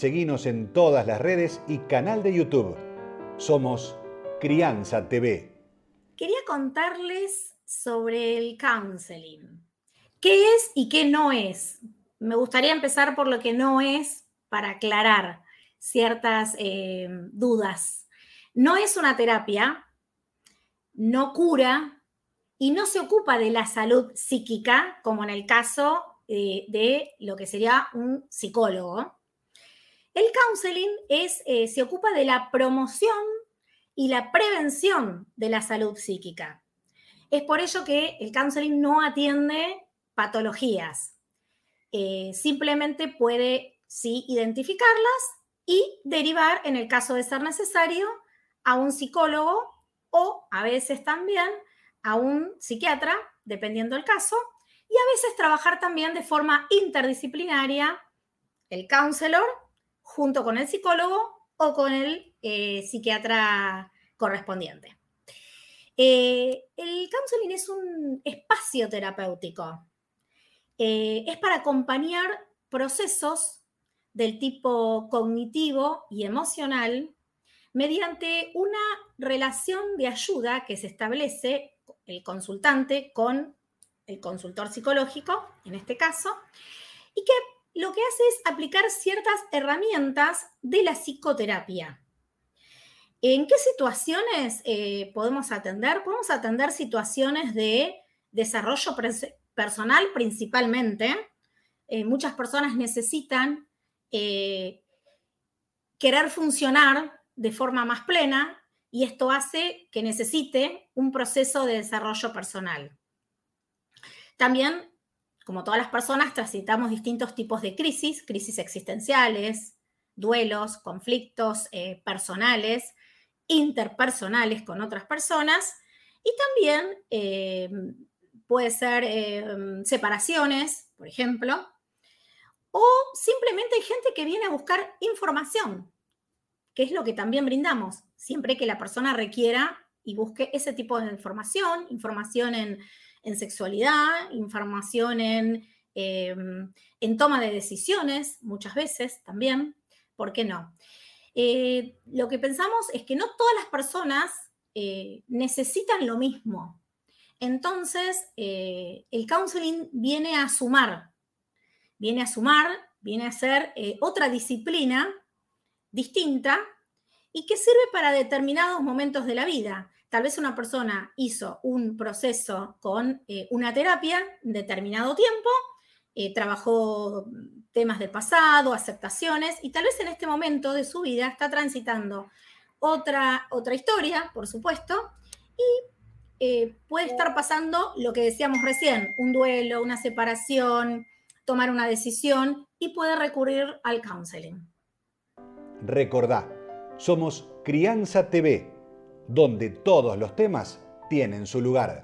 Seguinos en todas las redes y canal de YouTube. Somos Crianza TV. Quería contarles sobre el counseling. ¿Qué es y qué no es? Me gustaría empezar por lo que no es para aclarar ciertas eh, dudas. No es una terapia, no cura y no se ocupa de la salud psíquica, como en el caso eh, de lo que sería un psicólogo. El counseling es, eh, se ocupa de la promoción y la prevención de la salud psíquica. Es por ello que el counseling no atiende patologías. Eh, simplemente puede, sí, identificarlas y derivar, en el caso de ser necesario, a un psicólogo o a veces también a un psiquiatra, dependiendo del caso, y a veces trabajar también de forma interdisciplinaria el counselor junto con el psicólogo o con el eh, psiquiatra correspondiente. Eh, el counseling es un espacio terapéutico. Eh, es para acompañar procesos del tipo cognitivo y emocional mediante una relación de ayuda que se establece el consultante con el consultor psicológico, en este caso, y que lo que hace es aplicar ciertas herramientas de la psicoterapia. ¿En qué situaciones eh, podemos atender? Podemos atender situaciones de desarrollo personal principalmente. Eh, muchas personas necesitan eh, querer funcionar de forma más plena y esto hace que necesite un proceso de desarrollo personal. También como todas las personas, transitamos distintos tipos de crisis, crisis existenciales, duelos, conflictos eh, personales, interpersonales con otras personas y también eh, puede ser eh, separaciones, por ejemplo, o simplemente hay gente que viene a buscar información, que es lo que también brindamos, siempre que la persona requiera y busque ese tipo de información, información en en sexualidad, información en, em, en toma de decisiones, muchas veces también, ¿por qué no? Eh, lo que pensamos es que no todas las personas eh, necesitan lo mismo. Entonces, eh, el counseling viene a sumar, viene a sumar, viene a ser otra disciplina distinta y que sirve para determinados momentos de la vida. Tal vez una persona hizo un proceso con eh, una terapia en determinado tiempo, eh, trabajó temas del pasado, aceptaciones, y tal vez en este momento de su vida está transitando otra, otra historia, por supuesto, y eh, puede estar pasando lo que decíamos recién, un duelo, una separación, tomar una decisión y puede recurrir al counseling. Recordá, somos Crianza TV donde todos los temas tienen su lugar.